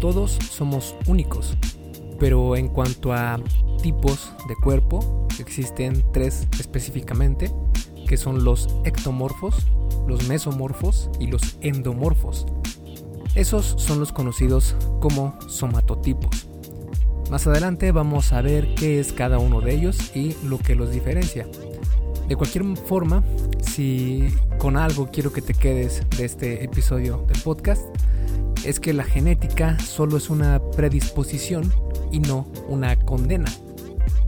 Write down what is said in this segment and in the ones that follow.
Todos somos únicos, pero en cuanto a tipos de cuerpo, existen tres específicamente, que son los ectomorfos, los mesomorfos y los endomorfos. Esos son los conocidos como somatotipos. Más adelante vamos a ver qué es cada uno de ellos y lo que los diferencia. De cualquier forma, si con algo quiero que te quedes de este episodio del podcast, es que la genética solo es una predisposición y no una condena.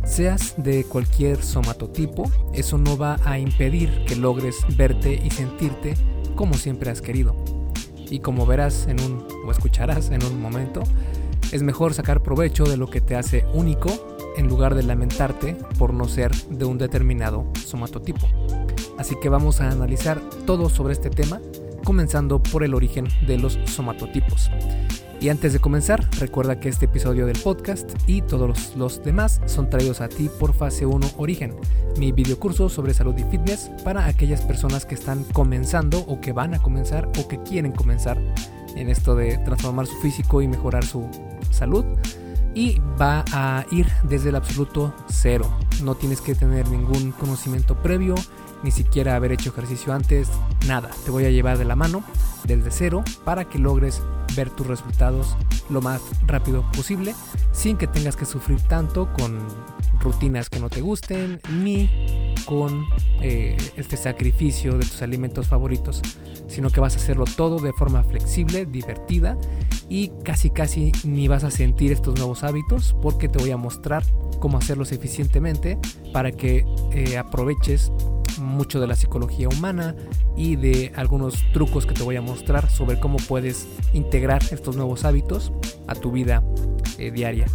Seas de cualquier somatotipo, eso no va a impedir que logres verte y sentirte como siempre has querido. Y como verás en un o escucharás en un momento, es mejor sacar provecho de lo que te hace único en lugar de lamentarte por no ser de un determinado somatotipo. Así que vamos a analizar todo sobre este tema, comenzando por el origen de los somatotipos. Y antes de comenzar, recuerda que este episodio del podcast y todos los, demás son traídos a ti por Fase 1 Origen, mi videocurso sobre salud y fitness para aquellas personas que están comenzando o que van a comenzar o que quieren comenzar en esto de transformar su físico y mejorar su salud y va a ir desde el absoluto cero. No tienes que tener ningún conocimiento previo, ni siquiera haber hecho ejercicio antes, nada. Te voy a llevar de la mano desde cero para que logres ver tus resultados lo más rápido posible sin que tengas que sufrir tanto con rutinas que no te gusten ni con eh, este sacrificio de tus alimentos favoritos, sino que vas a hacerlo todo de forma flexible, divertida y casi casi ni vas a sentir estos nuevos hábitos porque te voy a mostrar cómo hacerlos eficientemente para que eh, aproveches mucho de la psicología humana y de algunos trucos que te voy a mostrar sobre cómo puedes integrar estos nuevos hábitos a tu vida eh, diaria.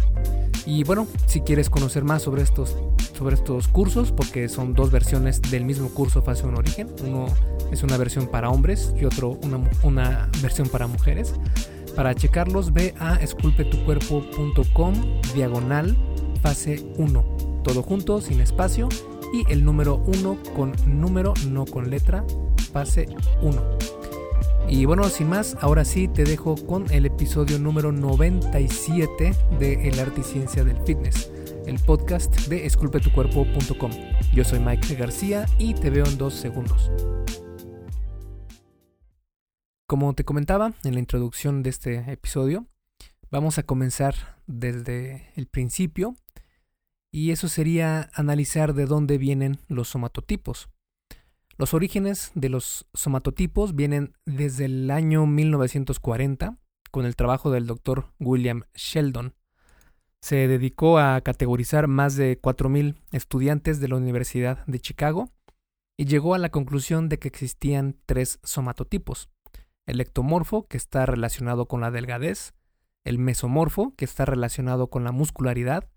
Y bueno, si quieres conocer más sobre estos, sobre estos cursos, porque son dos versiones del mismo curso 1 Origen, uno es una versión para hombres y otro una, una versión para mujeres, para checarlos ve a esculpetucuerpo.com diagonal fase 1. Todo junto, sin espacio. Y el número 1 con número, no con letra, fase 1. Y bueno, sin más, ahora sí te dejo con el episodio número 97 de El Arte y Ciencia del Fitness, el podcast de esculpetucuerpo.com. Yo soy Mike García y te veo en dos segundos. Como te comentaba en la introducción de este episodio, vamos a comenzar desde el principio y eso sería analizar de dónde vienen los somatotipos. Los orígenes de los somatotipos vienen desde el año 1940 con el trabajo del doctor William Sheldon. Se dedicó a categorizar más de 4.000 estudiantes de la Universidad de Chicago y llegó a la conclusión de que existían tres somatotipos el ectomorfo, que está relacionado con la delgadez, el mesomorfo, que está relacionado con la muscularidad,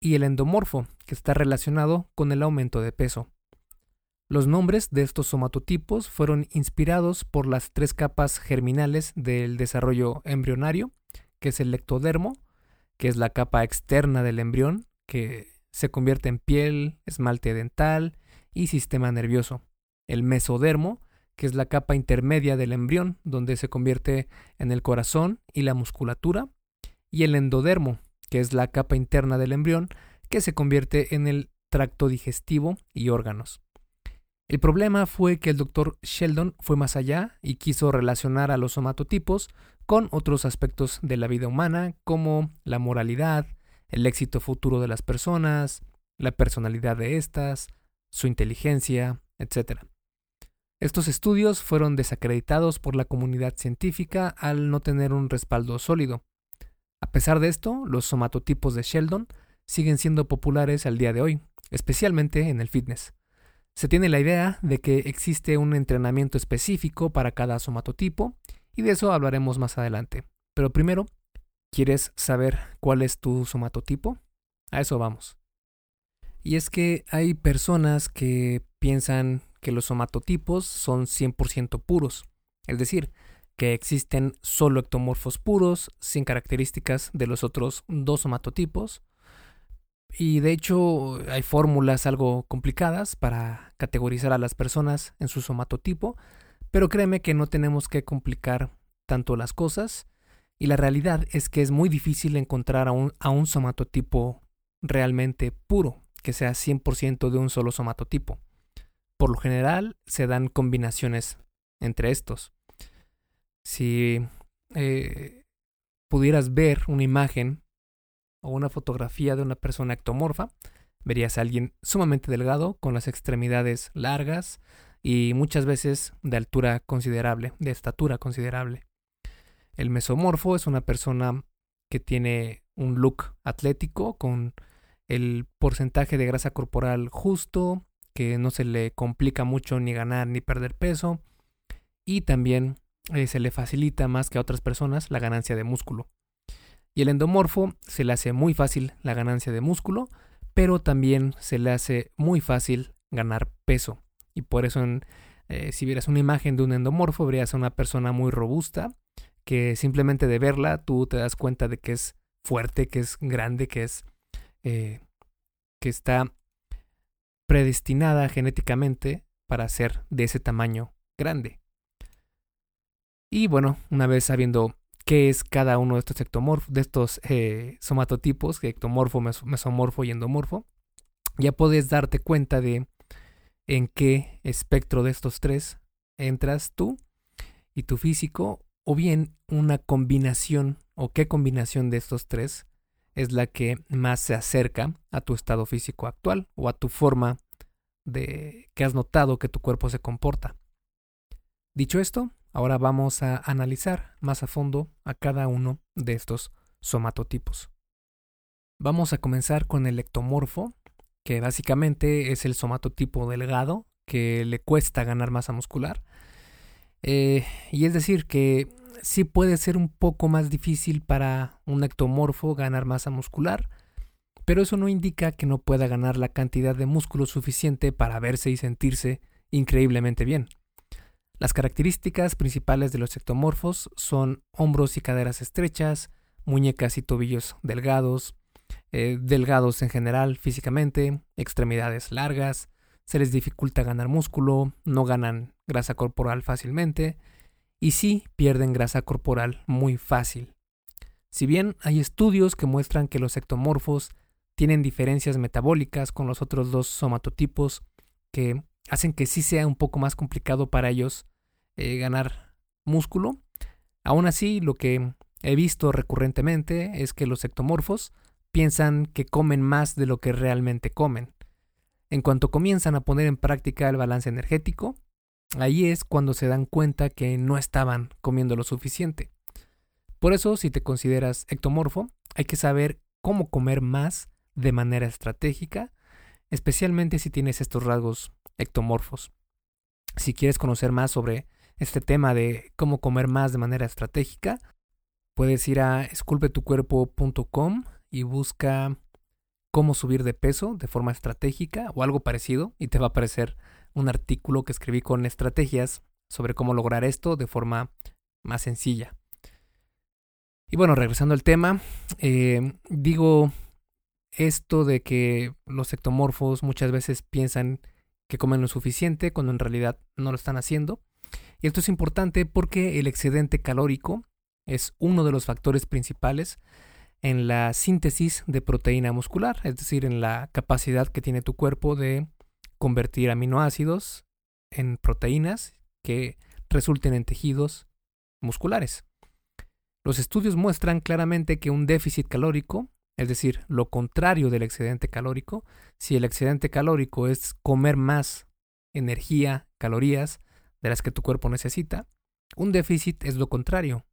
y el endomorfo, que está relacionado con el aumento de peso. Los nombres de estos somatotipos fueron inspirados por las tres capas germinales del desarrollo embrionario, que es el ectodermo, que es la capa externa del embrión, que se convierte en piel, esmalte dental y sistema nervioso. El mesodermo, que es la capa intermedia del embrión, donde se convierte en el corazón y la musculatura, y el endodermo, que es la capa interna del embrión, que se convierte en el tracto digestivo y órganos. El problema fue que el doctor Sheldon fue más allá y quiso relacionar a los somatotipos con otros aspectos de la vida humana, como la moralidad, el éxito futuro de las personas, la personalidad de estas, su inteligencia, etc. Estos estudios fueron desacreditados por la comunidad científica al no tener un respaldo sólido. A pesar de esto, los somatotipos de Sheldon siguen siendo populares al día de hoy, especialmente en el fitness. Se tiene la idea de que existe un entrenamiento específico para cada somatotipo y de eso hablaremos más adelante. Pero primero, ¿quieres saber cuál es tu somatotipo? A eso vamos. Y es que hay personas que piensan que los somatotipos son 100% puros, es decir, que existen solo ectomorfos puros, sin características de los otros dos somatotipos. Y de hecho hay fórmulas algo complicadas para categorizar a las personas en su somatotipo, pero créeme que no tenemos que complicar tanto las cosas Y la realidad es que es muy difícil encontrar a un, a un somatotipo realmente puro, que sea 100% de un solo somatotipo. Por lo general se dan combinaciones entre estos. Si eh, pudieras ver una imagen o una fotografía de una persona ectomorfa, verías a alguien sumamente delgado, con las extremidades largas y muchas veces de altura considerable, de estatura considerable. El mesomorfo es una persona que tiene un look atlético con el porcentaje de grasa corporal justo, que no se le complica mucho ni ganar ni perder peso, y también eh, se le facilita más que a otras personas la ganancia de músculo. Y el endomorfo se le hace muy fácil la ganancia de músculo, pero también se le hace muy fácil ganar peso. Y por eso, eh, si vieras una imagen de un endomorfo, verías a una persona muy robusta, que simplemente de verla tú te das cuenta de que es fuerte, que es grande, que es eh, que está predestinada genéticamente para ser de ese tamaño grande. Y bueno, una vez sabiendo qué es cada uno de estos de estos eh, somatotipos, ectomorfo, mesomorfo y endomorfo, ya puedes darte cuenta de en qué espectro de estos tres entras tú y tu físico, o bien una combinación o qué combinación de estos tres es la que más se acerca a tu estado físico actual o a tu forma de que has notado que tu cuerpo se comporta. Dicho esto, ahora vamos a analizar más a fondo a cada uno de estos somatotipos. Vamos a comenzar con el ectomorfo, que básicamente es el somatotipo delgado que le cuesta ganar masa muscular. Eh, y es decir, que sí puede ser un poco más difícil para un ectomorfo ganar masa muscular, pero eso no indica que no pueda ganar la cantidad de músculo suficiente para verse y sentirse increíblemente bien. Las características principales de los ectomorfos son hombros y caderas estrechas, muñecas y tobillos delgados, eh, delgados en general físicamente, extremidades largas, se les dificulta ganar músculo, no ganan grasa corporal fácilmente, y sí pierden grasa corporal muy fácil. Si bien hay estudios que muestran que los ectomorfos tienen diferencias metabólicas con los otros dos somatotipos que hacen que sí sea un poco más complicado para ellos eh, ganar músculo, aún así lo que he visto recurrentemente es que los ectomorfos piensan que comen más de lo que realmente comen. En cuanto comienzan a poner en práctica el balance energético, Ahí es cuando se dan cuenta que no estaban comiendo lo suficiente. Por eso, si te consideras ectomorfo, hay que saber cómo comer más de manera estratégica, especialmente si tienes estos rasgos ectomorfos. Si quieres conocer más sobre este tema de cómo comer más de manera estratégica, puedes ir a esculpetucuerpo.com y busca cómo subir de peso de forma estratégica o algo parecido y te va a aparecer un artículo que escribí con estrategias sobre cómo lograr esto de forma más sencilla. Y bueno, regresando al tema, eh, digo esto de que los ectomorfos muchas veces piensan que comen lo suficiente cuando en realidad no lo están haciendo. Y esto es importante porque el excedente calórico es uno de los factores principales en la síntesis de proteína muscular, es decir, en la capacidad que tiene tu cuerpo de convertir aminoácidos en proteínas que resulten en tejidos musculares. Los estudios muestran claramente que un déficit calórico, es decir, lo contrario del excedente calórico, si el excedente calórico es comer más energía, calorías de las que tu cuerpo necesita, un déficit es lo contrario,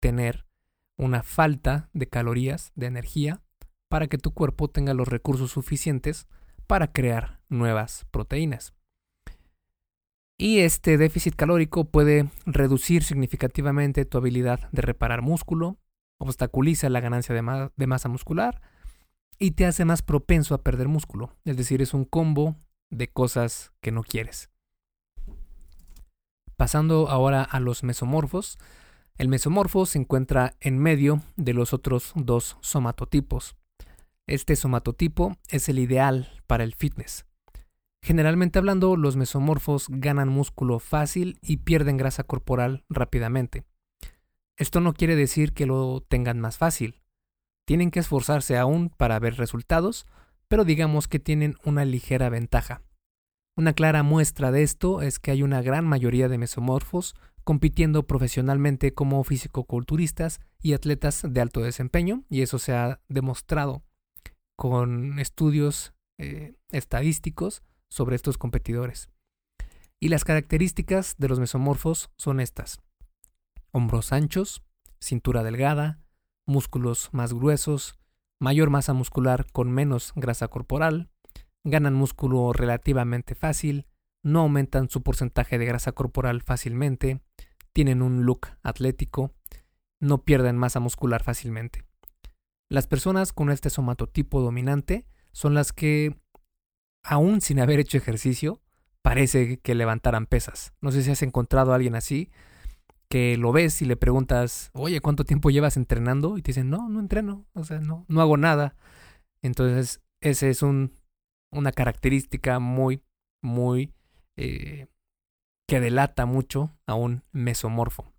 tener una falta de calorías, de energía, para que tu cuerpo tenga los recursos suficientes para crear nuevas proteínas. Y este déficit calórico puede reducir significativamente tu habilidad de reparar músculo, obstaculiza la ganancia de, masa muscular y te hace más propenso a perder músculo. Es decir, es un combo de cosas que no quieres. Pasando ahora a los mesomorfos. El mesomorfo se encuentra en medio de los otros dos somatotipos, este somatotipo es el ideal para el fitness. Generalmente hablando, los mesomorfos ganan músculo fácil y pierden grasa corporal rápidamente. Esto no quiere decir que lo tengan más fácil. Tienen que esforzarse aún para ver resultados, pero digamos que tienen una ligera ventaja. Una clara muestra de esto es que hay una gran mayoría de mesomorfos compitiendo profesionalmente como fisicoculturistas y atletas de alto desempeño, y eso se ha demostrado con estudios eh, estadísticos sobre estos competidores. Y las características de los mesomorfos son estas. Hombros anchos, cintura delgada, músculos más gruesos, mayor masa muscular con menos grasa corporal, ganan músculo relativamente fácil, no aumentan su porcentaje de grasa corporal fácilmente, tienen un look atlético, no pierden masa muscular fácilmente. Las personas con este somatotipo dominante son las que, aún sin haber hecho ejercicio, parece que levantaran pesas. No sé si has encontrado a alguien así, que lo ves y le preguntas, oye, ¿cuánto tiempo llevas entrenando? Y te dicen, no, no entreno, o sea, no, no hago nada. Entonces, ese es un, una característica muy, muy, eh, que delata mucho a un mesomorfo.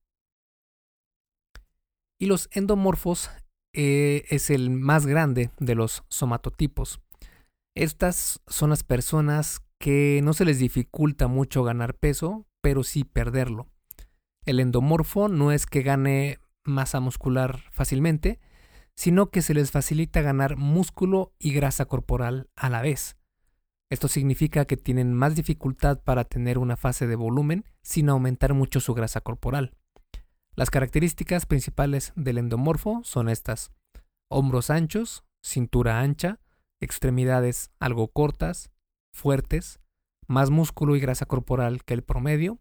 Y los endomorfos eh, es el más grande de los somatotipos. Estas son las personas que no se les dificulta mucho ganar peso, pero sí perderlo. El endomorfo no es que gane masa muscular fácilmente, sino que se les facilita ganar músculo y grasa corporal a la vez. Esto significa que tienen más dificultad para tener una fase de volumen sin aumentar mucho su grasa corporal. Las características principales del endomorfo son estas. Hombros anchos, cintura ancha, extremidades algo cortas, fuertes, más músculo y grasa corporal que el promedio,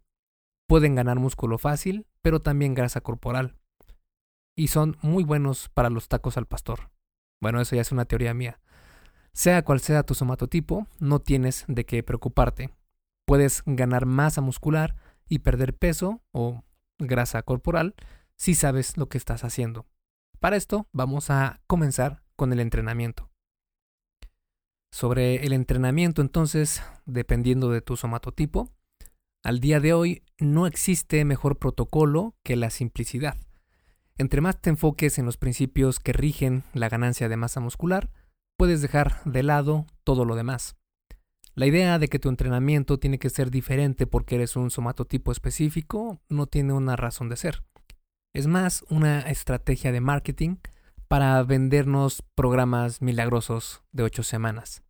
Pueden ganar músculo fácil, pero también grasa corporal. Y son muy buenos para los tacos al pastor. Bueno, eso ya es una teoría mía. Sea cual sea tu somatotipo, no tienes de qué preocuparte. Puedes ganar masa muscular y perder peso o grasa corporal si sabes lo que estás haciendo. Para esto vamos a comenzar con el entrenamiento. Sobre el entrenamiento entonces, dependiendo de tu somatotipo, al día de hoy no existe mejor protocolo que la simplicidad. Entre más te enfoques en los principios que rigen la ganancia de masa muscular, puedes dejar de lado todo lo demás. La idea de que tu entrenamiento tiene que ser diferente porque eres un somatotipo específico no tiene una razón de ser. Es más una estrategia de marketing para vendernos programas milagrosos de ocho semanas.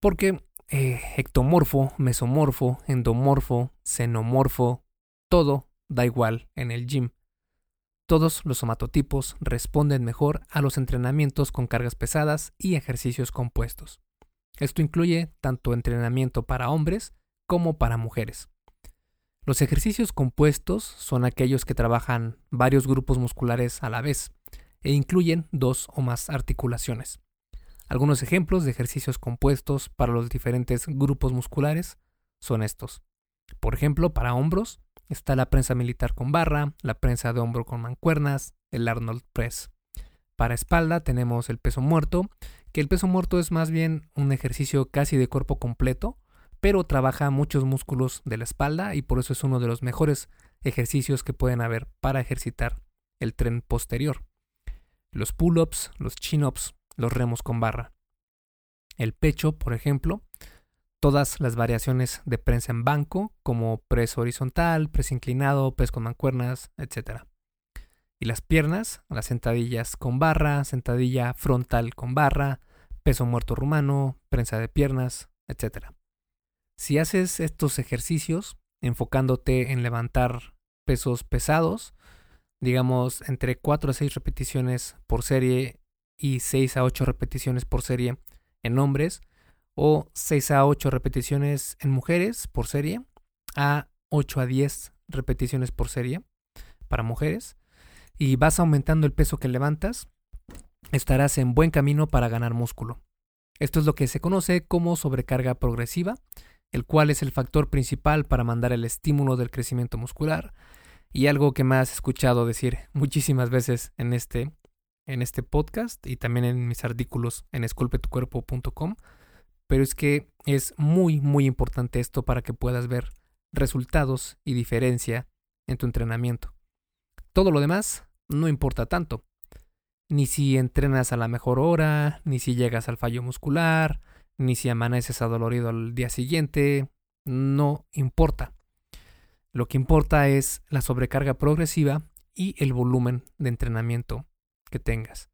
Porque eh, ectomorfo, mesomorfo, endomorfo, xenomorfo, todo da igual en el gym. Todos los somatotipos responden mejor a los entrenamientos con cargas pesadas y ejercicios compuestos. Esto incluye tanto entrenamiento para hombres como para mujeres. Los ejercicios compuestos son aquellos que trabajan varios grupos musculares a la vez e incluyen dos o más articulaciones. Algunos ejemplos de ejercicios compuestos para los diferentes grupos musculares son estos. Por ejemplo, para hombros está la prensa militar con barra, la prensa de hombro con mancuernas, el Arnold Press. Para espalda tenemos el peso muerto, que el peso muerto es más bien un ejercicio casi de cuerpo completo, pero trabaja muchos músculos de la espalda y por eso es uno de los mejores ejercicios que pueden haber para ejercitar el tren posterior. Los pull-ups, los chin-ups, los remos con barra. El pecho, por ejemplo, todas las variaciones de prensa en banco, como press horizontal, press inclinado, press con mancuernas, etc. Y las piernas, las sentadillas con barra, sentadilla frontal con barra, peso muerto rumano, prensa de piernas, etc. Si haces estos ejercicios enfocándote en levantar pesos pesados, digamos entre 4 a 6 repeticiones por serie y 6 a 8 repeticiones por serie en hombres o 6 a 8 repeticiones en mujeres por serie a 8 a 10 repeticiones por serie para mujeres y vas aumentando el peso que levantas, estarás en buen camino para ganar músculo. Esto es lo que se conoce como sobrecarga progresiva, el cual es el factor principal para mandar el estímulo del crecimiento muscular y algo que me has escuchado decir muchísimas veces en este en este podcast y también en mis artículos en esculpetucuerpo.com. Pero es que es muy, muy importante esto para que puedas ver resultados y diferencia en tu entrenamiento. todo lo demás no importa tanto. Ni si entrenas a la mejor hora, ni si llegas al fallo muscular, ni si amaneces adolorido al día siguiente, no importa. Lo que importa es la sobrecarga progresiva y el volumen de entrenamiento que tengas.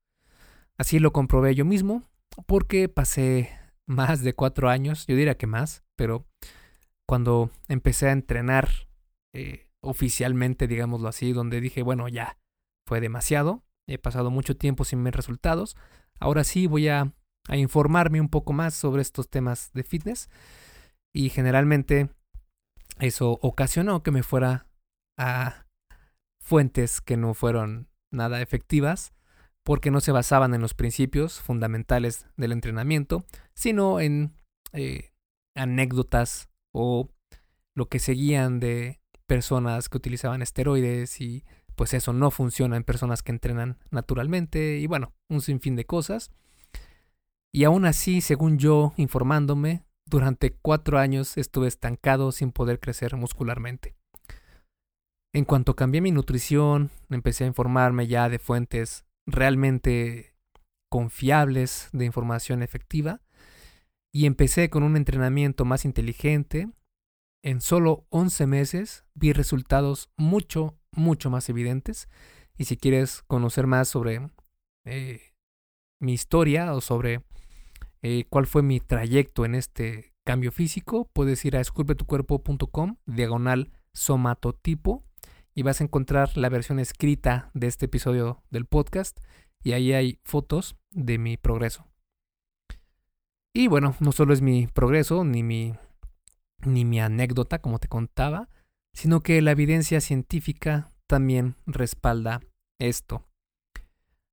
Así lo comprobé yo mismo porque pasé más de cuatro años, yo diría que más, pero cuando empecé a entrenar eh, oficialmente, digámoslo así, donde dije, bueno, ya fue demasiado, he pasado mucho tiempo sin ver resultados, ahora sí voy a informarme un poco más sobre estos temas de fitness y generalmente eso ocasionó que me fuera a fuentes que no fueron nada efectivas porque no se basaban en los principios fundamentales del entrenamiento, sino en eh, anécdotas o lo que seguían de personas que utilizaban esteroides y pues eso no funciona en personas que entrenan naturalmente y bueno, un sinfín de cosas. Y aún así, según yo, informándome, durante cuatro años estuve estancado sin poder crecer muscularmente. En cuanto cambié mi nutrición, empecé a informarme ya de fuentes realmente confiables de información efectiva y empecé con un entrenamiento más inteligente. En solo 11 meses vi resultados mucho, mucho más evidentes. Y si quieres conocer más sobre eh, mi historia o sobre eh, cuál fue mi trayecto en este cambio físico, puedes ir a esculpetucuerpo.com, diagonal somatotipo, y vas a encontrar la versión escrita de este episodio del podcast, y ahí hay fotos de mi progreso. Y bueno, no solo es mi progreso, ni mi, ni mi anécdota, como te contaba, sino que la evidencia científica también respalda esto.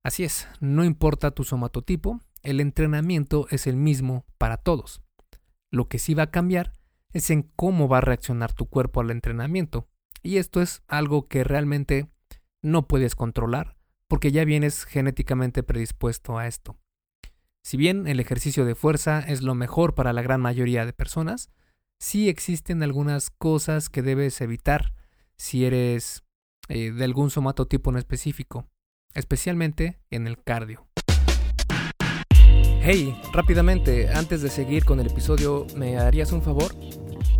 Así es, no importa tu somatotipo, el entrenamiento es el mismo para todos. Lo que sí va a cambiar es en cómo va a reaccionar tu cuerpo al entrenamiento. Y esto es algo que realmente no puedes controlar porque ya vienes genéticamente predispuesto a esto. Si bien el ejercicio de fuerza es lo mejor para la gran mayoría de personas, sí existen algunas cosas que debes evitar si eres eh, de algún somatotipo en específico, especialmente en el cardio. Hey, rápidamente, antes de seguir con el episodio, ¿me harías un favor?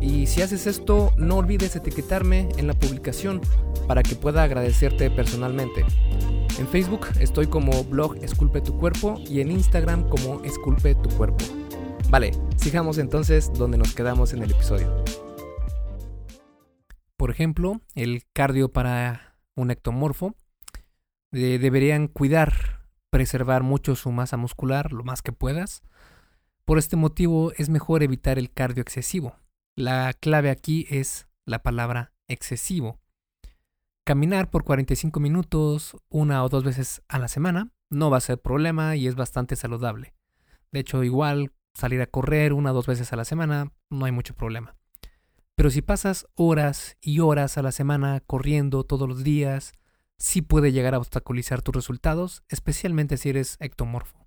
Y si haces esto, no olvides etiquetarme en la publicación para que pueda agradecerte personalmente. En Facebook estoy como blog Esculpe tu cuerpo y en Instagram como Esculpe tu cuerpo. Vale, sigamos entonces donde nos quedamos en el episodio. Por ejemplo, el cardio para un ectomorfo. Eh, deberían cuidar preservar mucho su masa muscular lo más que puedas. Por este motivo es mejor evitar el cardio excesivo. La clave aquí es la palabra excesivo. Caminar por 45 minutos una o dos veces a la semana no va a ser problema y es bastante saludable. De hecho, igual salir a correr una o dos veces a la semana no hay mucho problema. Pero si pasas horas y horas a la semana corriendo todos los días, sí puede llegar a obstaculizar tus resultados, especialmente si eres ectomorfo.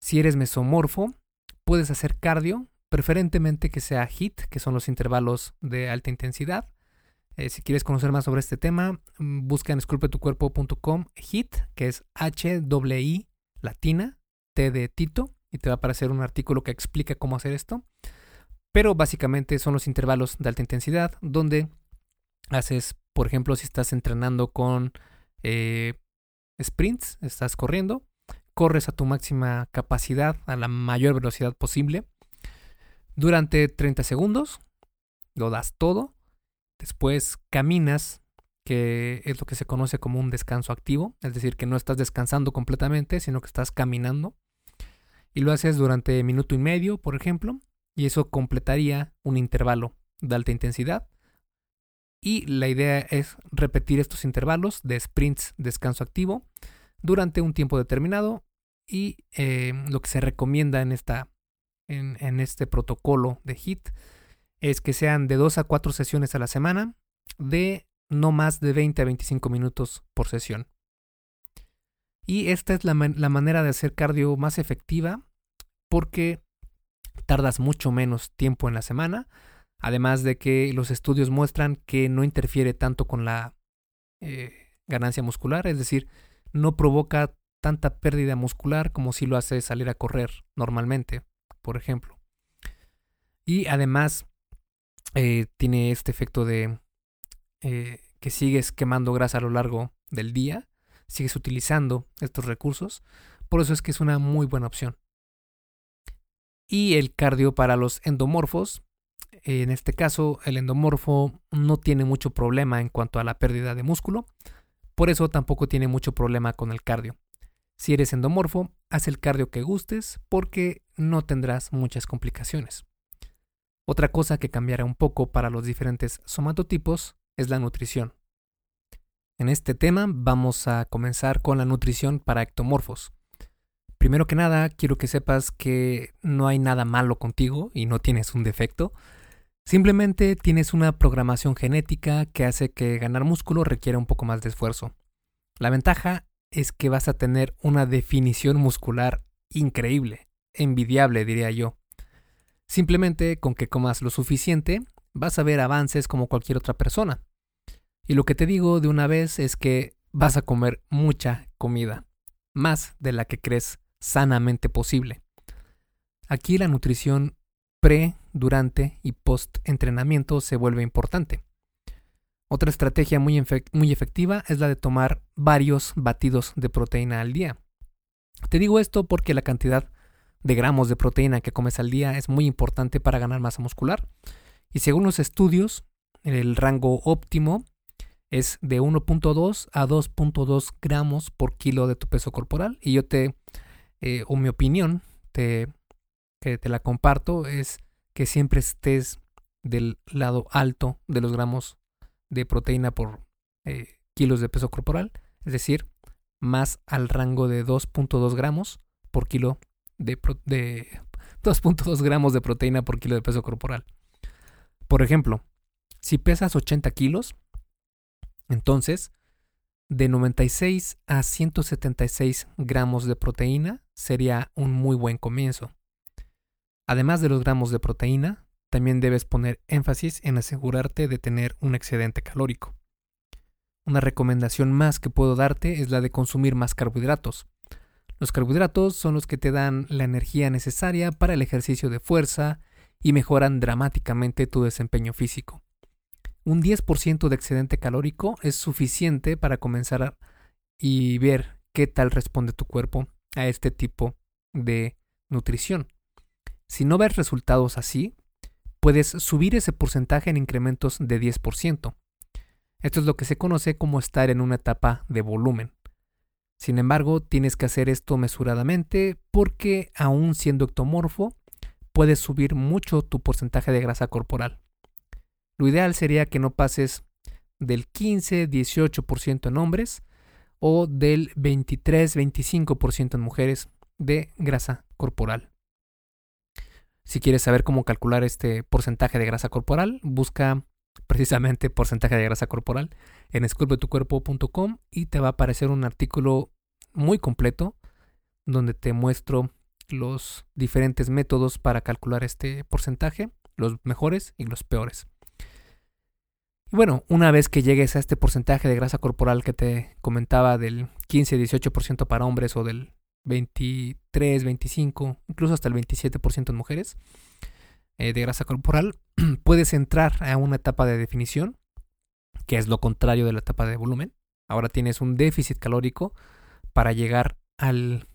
Si eres mesomorfo, puedes hacer cardio, preferentemente que sea HIT, que son los intervalos de alta intensidad. Eh, si quieres conocer más sobre este tema, mm, busca en esculpetucuerpo.com HIT, que es H-I latina, T de Tito, y te va a aparecer un artículo que explica cómo hacer esto. Pero básicamente son los intervalos de alta intensidad, donde haces por ejemplo, si estás entrenando con eh, sprints, estás corriendo, corres a tu máxima capacidad, a la mayor velocidad posible, durante 30 segundos, lo das todo, después caminas, que es lo que se conoce como un descanso activo, es decir, que no estás descansando completamente, sino que estás caminando, y lo haces durante minuto y medio, por ejemplo, y eso completaría un intervalo de alta intensidad Y la idea es repetir estos intervalos de sprints descanso activo durante un tiempo determinado y eh, lo que se recomienda en, esta, en, este protocolo de HIT es que sean de 2 a 4 sesiones a la semana de no más de 20 a 25 minutos por sesión. Y esta es la, la, manera de hacer cardio más efectiva porque tardas mucho menos tiempo en la semana, además de que los estudios muestran que no interfiere tanto con la eh, ganancia muscular, es decir, no provoca tanta pérdida muscular como si lo hace salir a correr normalmente, por ejemplo. Y además eh, tiene este efecto de eh, que sigues quemando grasa a lo largo del día, sigues utilizando estos recursos, por eso es que es una muy buena opción. Y el cardio para los endomorfos, en este caso el endomorfo no tiene mucho problema en cuanto a la pérdida de músculo, por eso tampoco tiene mucho problema con el cardio. Si eres endomorfo, haz el cardio que gustes porque no tendrás muchas complicaciones. Otra cosa que cambiará un poco para los diferentes somatotipos es la nutrición. En este tema vamos a comenzar con la nutrición para ectomorfos. Primero que nada, quiero que sepas que no hay nada malo contigo y no tienes un defecto. Simplemente tienes una programación genética que hace que ganar músculo requiera un poco más de esfuerzo. La ventaja es que vas a tener una definición muscular increíble, envidiable diría yo. Simplemente con que comas lo suficiente, vas a ver avances como cualquier otra persona. Y lo que te digo de una vez es que vas a comer mucha comida, más de la que crees sanamente posible. Aquí la nutrición pre, durante y post entrenamiento se vuelve importante. Otra estrategia muy, muy, efectiva es la de tomar varios batidos de proteína al día. Te digo esto porque la cantidad de gramos de proteína que comes al día es muy importante para ganar masa muscular. Y según los estudios, el rango óptimo es de 1.2 a 2.2 gramos por kilo de tu peso corporal. Y yo te, eh, o mi opinión, te que te la comparto es que siempre estés del lado alto de los gramos de proteína por eh, kilos de peso corporal, es decir, más al rango de 2.2 gramos por kilo de, de 2.2 gramos de proteína por kilo de peso corporal. Por ejemplo, si pesas 80 kilos, entonces de 96 a 176 gramos de proteína sería un muy buen comienzo. Además de los gramos de proteína, también debes poner énfasis en asegurarte de tener un excedente calórico. Una recomendación más que puedo darte es la de consumir más carbohidratos. Los carbohidratos son los que te dan la energía necesaria para el ejercicio de fuerza y mejoran dramáticamente tu desempeño físico. Un 10% de excedente calórico es suficiente para comenzar y ver qué tal responde tu cuerpo a este tipo de nutrición. Si no ves resultados así, puedes subir ese porcentaje en incrementos de 10%. Esto es lo que se conoce como estar en una etapa de volumen. Sin embargo, tienes que hacer esto mesuradamente porque aún siendo ectomorfo, puedes subir mucho tu porcentaje de grasa corporal. Lo ideal sería que no pases del 15-18% en hombres o del 23-25% en mujeres de grasa corporal. Si quieres saber cómo calcular este porcentaje de grasa corporal, busca precisamente porcentaje de grasa corporal en esculpetucuerpo.com y te va a aparecer un artículo muy completo donde te muestro los diferentes métodos para calcular este porcentaje, los mejores y los peores. Y bueno, una vez que llegues a este porcentaje de grasa corporal que te comentaba del 15-18% para hombres o del 23, 25, incluso hasta el 27% en mujeres eh, de grasa corporal, puedes entrar a una etapa de definición, que es lo contrario de la etapa de volumen. Ahora tienes un déficit calórico para llegar al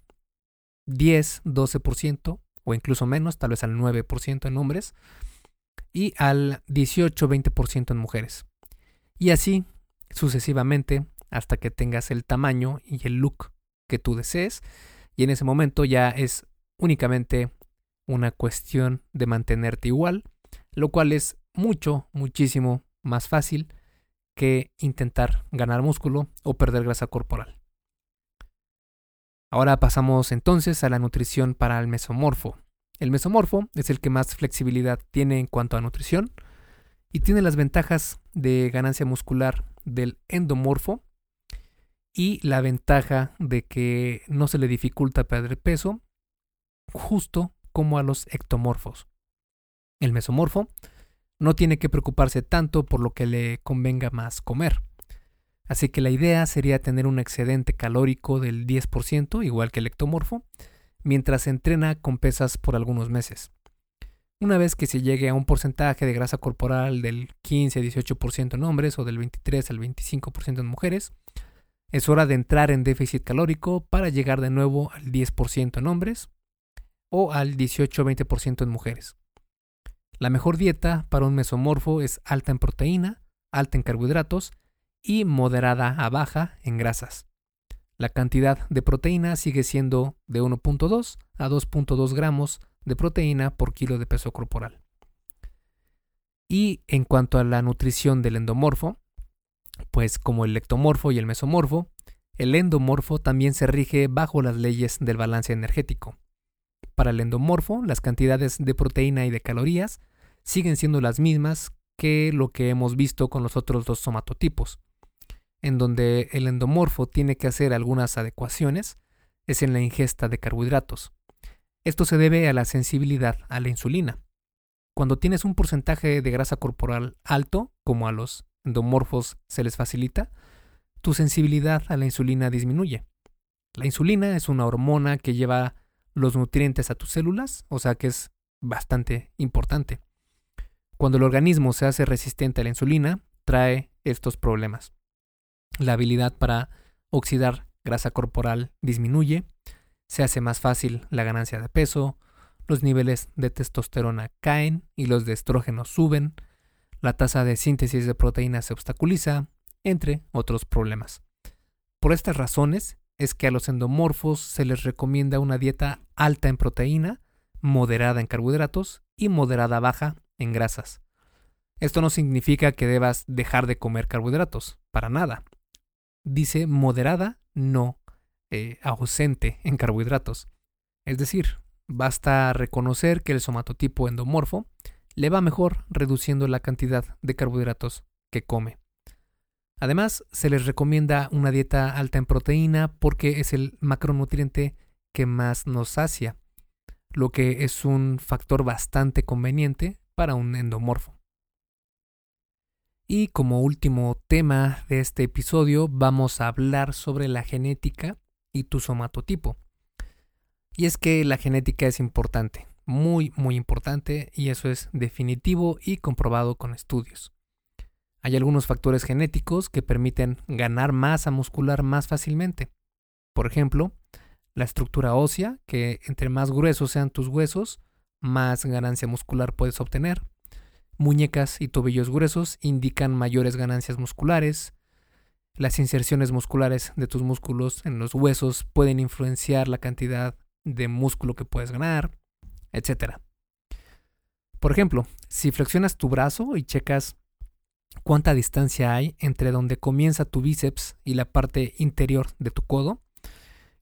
10, 12% o incluso menos, tal vez al 9% en hombres y al 18, 20% en mujeres. Y así sucesivamente hasta que tengas el tamaño y el look que tú desees y en ese momento ya es únicamente una cuestión de mantenerte igual, lo cual es mucho, muchísimo más fácil que intentar ganar músculo o perder grasa corporal. Ahora pasamos entonces a la nutrición para el mesomorfo. El mesomorfo es el que más flexibilidad tiene en cuanto a nutrición y tiene las ventajas de ganancia muscular del endomorfo y la ventaja de que no se le dificulta perder peso, justo como a los ectomorfos. El mesomorfo no tiene que preocuparse tanto por lo que le convenga más comer. Así que la idea sería tener un excedente calórico del 10%, igual que el ectomorfo, mientras se entrena con pesas por algunos meses. Una vez que se llegue a un porcentaje de grasa corporal del 15-18% en hombres o del 23 al 25% en mujeres, es hora de entrar en déficit calórico para llegar de nuevo al 10% en hombres o al 18-20% en mujeres. La mejor dieta para un mesomorfo es alta en proteína, alta en carbohidratos y moderada a baja en grasas. La cantidad de proteína sigue siendo de 1.2 a 2.2 gramos de proteína por kilo de peso corporal. Y en cuanto a la nutrición del endomorfo, pues como el ectomorfo y el mesomorfo, el endomorfo también se rige bajo las leyes del balance energético. Para el endomorfo, las cantidades de proteína y de calorías siguen siendo las mismas que lo que hemos visto con los otros dos somatotipos. En donde el endomorfo tiene que hacer algunas adecuaciones es en la ingesta de carbohidratos. Esto se debe a la sensibilidad a la insulina. Cuando tienes un porcentaje de grasa corporal alto, como a los endomorfos se les facilita, tu sensibilidad a la insulina disminuye. La insulina es una hormona que lleva los nutrientes a tus células, o sea que es bastante importante. Cuando el organismo se hace resistente a la insulina, trae estos problemas. La habilidad para oxidar grasa corporal disminuye, se hace más fácil la ganancia de peso, los niveles de testosterona caen y los de estrógeno suben, la tasa de síntesis de proteínas se obstaculiza, entre otros problemas. Por estas razones es que a los endomorfos se les recomienda una dieta alta en proteína, moderada en carbohidratos y moderada baja en grasas. Esto no significa que debas dejar de comer carbohidratos, para nada. Dice moderada, no eh, ausente en carbohidratos. Es decir, basta reconocer que el somatotipo endomorfo le va mejor reduciendo la cantidad de carbohidratos que come. Además, se les recomienda una dieta alta en proteína porque es el macronutriente que más nos sacia, lo que es un factor bastante conveniente para un endomorfo. Y como último tema de este episodio vamos a hablar sobre la genética y tu somatotipo. Y es que la genética es importante, muy muy importante y eso es definitivo y comprobado con estudios. Hay algunos factores genéticos que permiten ganar masa muscular más fácilmente. Por ejemplo, la estructura ósea, que entre más gruesos sean tus huesos, más ganancia muscular puedes obtener. Muñecas y tobillos gruesos indican mayores ganancias musculares. Las inserciones musculares de tus músculos en los huesos pueden influenciar la cantidad de músculo que puedes ganar, etc. Por ejemplo, si flexionas tu brazo y checas cuánta distancia hay entre donde comienza tu bíceps y la parte interior de tu codo,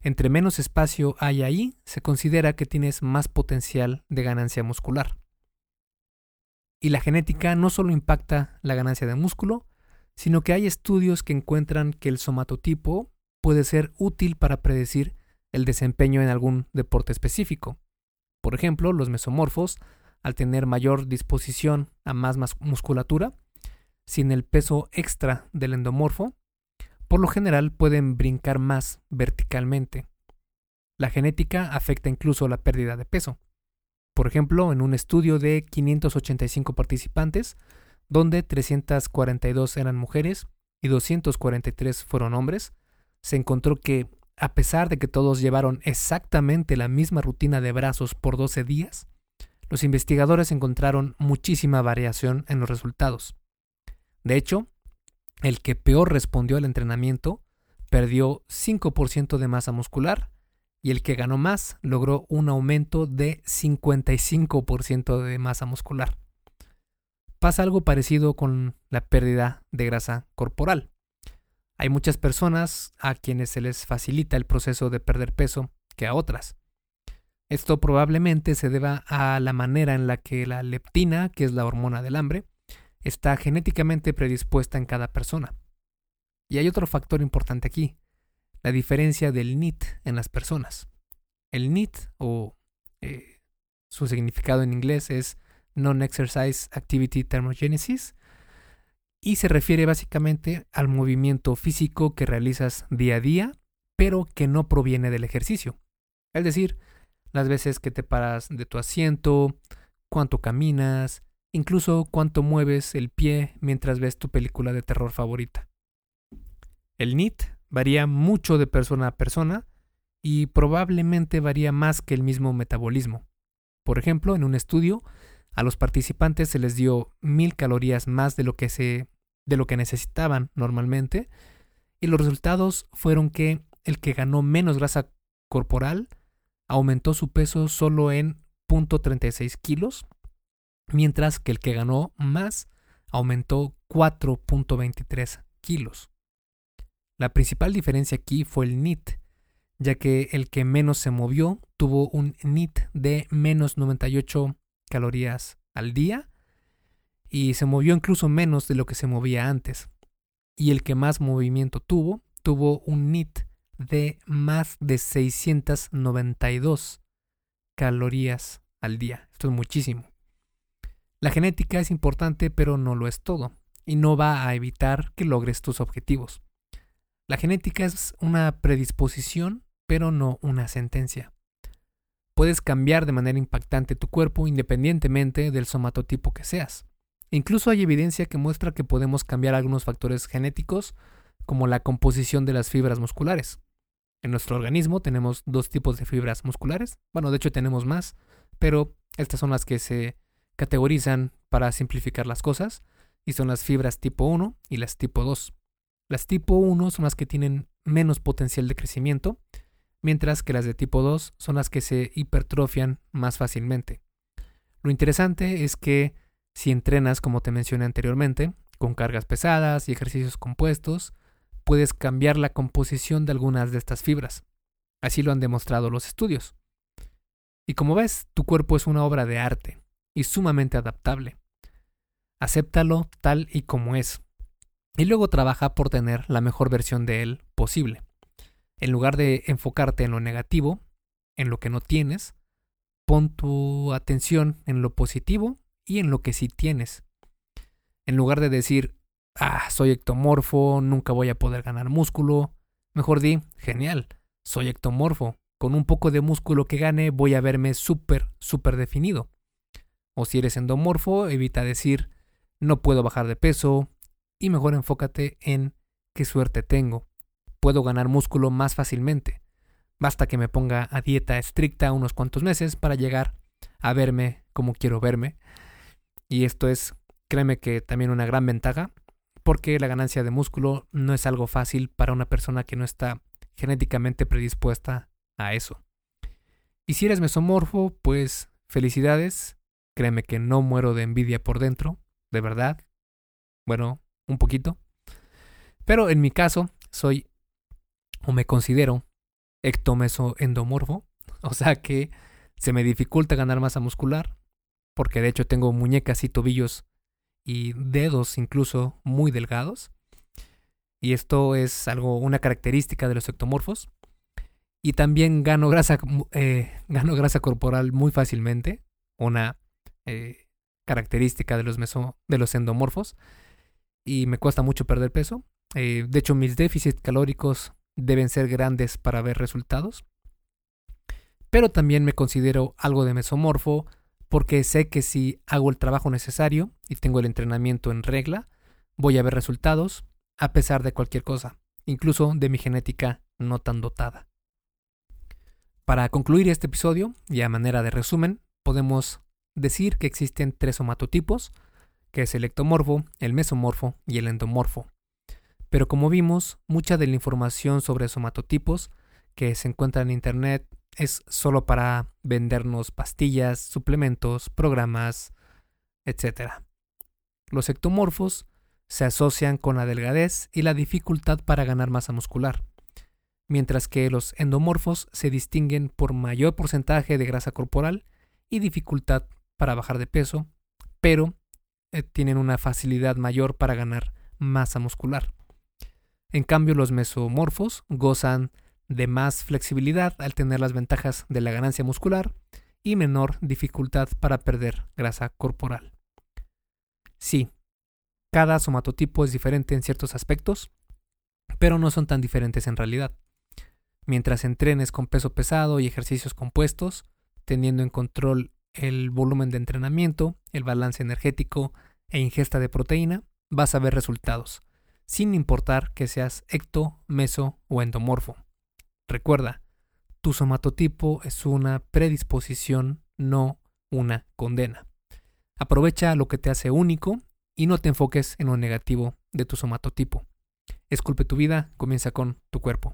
entre menos espacio hay ahí, se considera que tienes más potencial de ganancia muscular. Y la genética no solo impacta la ganancia de músculo, sino que hay estudios que encuentran que el somatotipo puede ser útil para predecir el desempeño en algún deporte específico. Por ejemplo, los mesomorfos, al tener mayor disposición a más musculatura, sin el peso extra del endomorfo, por lo general pueden brincar más verticalmente. La genética afecta incluso la pérdida de peso. Por ejemplo, en un estudio de 585 participantes, donde 342 eran mujeres y 243 fueron hombres, se encontró que, a pesar de que todos llevaron exactamente la misma rutina de brazos por 12 días, los investigadores encontraron muchísima variación en los resultados. De hecho, el que peor respondió al entrenamiento perdió 5% de masa muscular y el que ganó más logró un aumento de 55% de masa muscular. pasa algo parecido con la pérdida de grasa corporal. Hay muchas personas a quienes se les facilita el proceso de perder peso que a otras. Esto probablemente se deba a la manera en la que la leptina, que es la hormona del hambre, está genéticamente predispuesta en cada persona. Y hay otro factor importante aquí, la diferencia del NIT en las personas. El NIT, o eh, su significado en inglés es Non-Exercise Activity Thermogenesis, y se refiere básicamente al movimiento físico que realizas día a día, pero que no proviene del ejercicio. Es decir, las veces que te paras de tu asiento, cuánto caminas, incluso cuánto mueves el pie mientras ves tu película de terror favorita. El NIT varía mucho de persona a persona y probablemente varía más que el mismo metabolismo. Por ejemplo, en un estudio, a los participantes se les dio mil calorías más de lo que se de lo que necesitaban normalmente y los resultados fueron que el que ganó menos grasa corporal aumentó su peso solo en 0.36 kilos, mientras que el que ganó más aumentó 4.23 kilos. La principal diferencia aquí fue el NIT, ya que el que menos se movió tuvo un NIT de menos 98 calorías al día y se movió incluso menos de lo que se movía antes. Y el que más movimiento tuvo tuvo un NIT de más de 692 calorías al día. Esto es muchísimo. La genética es importante, pero no lo es todo, y no va a evitar que logres tus objetivos. La genética es una predisposición, pero no una sentencia. Puedes cambiar de manera impactante tu cuerpo independientemente del somatotipo que seas. Incluso hay evidencia que muestra que podemos cambiar algunos factores genéticos, como la composición de las fibras musculares. En nuestro organismo tenemos dos tipos de fibras musculares. Bueno, de hecho tenemos más, pero estas son las que se categorizan para simplificar las cosas y son las fibras tipo 1 y las tipo 2. Las tipo 1 son las que tienen menos potencial de crecimiento, mientras que las de tipo 2 son las que se hipertrofian más fácilmente. Lo interesante es que si entrenas, como te mencioné anteriormente, con cargas pesadas y ejercicios compuestos, puedes cambiar la composición de algunas de estas fibras. Así lo han demostrado los estudios. Y como ves, tu cuerpo es una obra de arte y sumamente adaptable. Acéptalo tal y como es. Y luego trabaja por tener la mejor versión de él posible. En lugar de enfocarte en lo negativo, en lo que no tienes, pon tu atención en lo positivo y en lo que sí tienes. En lugar de decir, ah, soy ectomorfo, nunca voy a poder ganar músculo. Mejor di, genial, soy ectomorfo. Con un poco de músculo que gane voy a verme súper, súper definido. O si eres endomorfo, evita decir, no puedo bajar de peso. Y mejor enfócate en qué suerte tengo. Puedo ganar músculo más fácilmente. Basta que me ponga a dieta estricta unos cuantos meses para llegar a verme como quiero verme. Y esto es, créeme que también una gran ventaja, porque la ganancia de músculo no es algo fácil para una persona que no está genéticamente predispuesta a eso. Y si eres mesomorfo, pues felicidades, créeme que no muero de envidia por dentro, de verdad. Bueno, un poquito. Pero en mi caso, soy o me considero ectomesoendomorfo, o sea que se me dificulta ganar masa muscular, porque de hecho tengo muñecas y tobillos y dedos incluso muy delgados. Y esto es algo, una característica de los ectomorfos. Y también gano grasa, eh, gano grasa corporal muy fácilmente, una eh, característica de los, meso, de los endomorfos. Y me cuesta mucho perder peso. Eh, de hecho, mis déficits calóricos deben ser grandes para ver resultados. Pero también me considero algo de mesomorfo porque sé que si hago el trabajo necesario y tengo el entrenamiento en regla, voy a ver resultados a pesar de cualquier cosa, incluso de mi genética no tan dotada. Para concluir este episodio, y a manera de resumen, podemos decir que existen tres somatotipos, que es el ectomorfo, el mesomorfo y el endomorfo. Pero como vimos, mucha de la información sobre somatotipos que se encuentra en Internet es solo para vendernos pastillas, suplementos, programas, etc. Los ectomorfos se asocian con la delgadez y la dificultad para ganar masa muscular, mientras que los endomorfos se distinguen por mayor porcentaje de grasa corporal y dificultad para bajar de peso, pero eh, tienen una facilidad mayor para ganar masa muscular. En cambio, los mesomorfos gozan de más flexibilidad al tener las ventajas de la ganancia muscular y menor dificultad para perder grasa corporal. Sí, cada somatotipo es diferente en ciertos aspectos, pero no son tan diferentes en realidad. Mientras entrenes con peso pesado y ejercicios compuestos, teniendo en control el volumen de entrenamiento, el balance energético e ingesta de proteína, vas a ver resultados, sin importar que seas ecto, meso o endomorfo. Recuerda, tu somatotipo es una predisposición, no una condena. Aprovecha lo que te hace único y no te enfoques en lo negativo de tu somatotipo. Esculpe tu vida, comienza con tu cuerpo.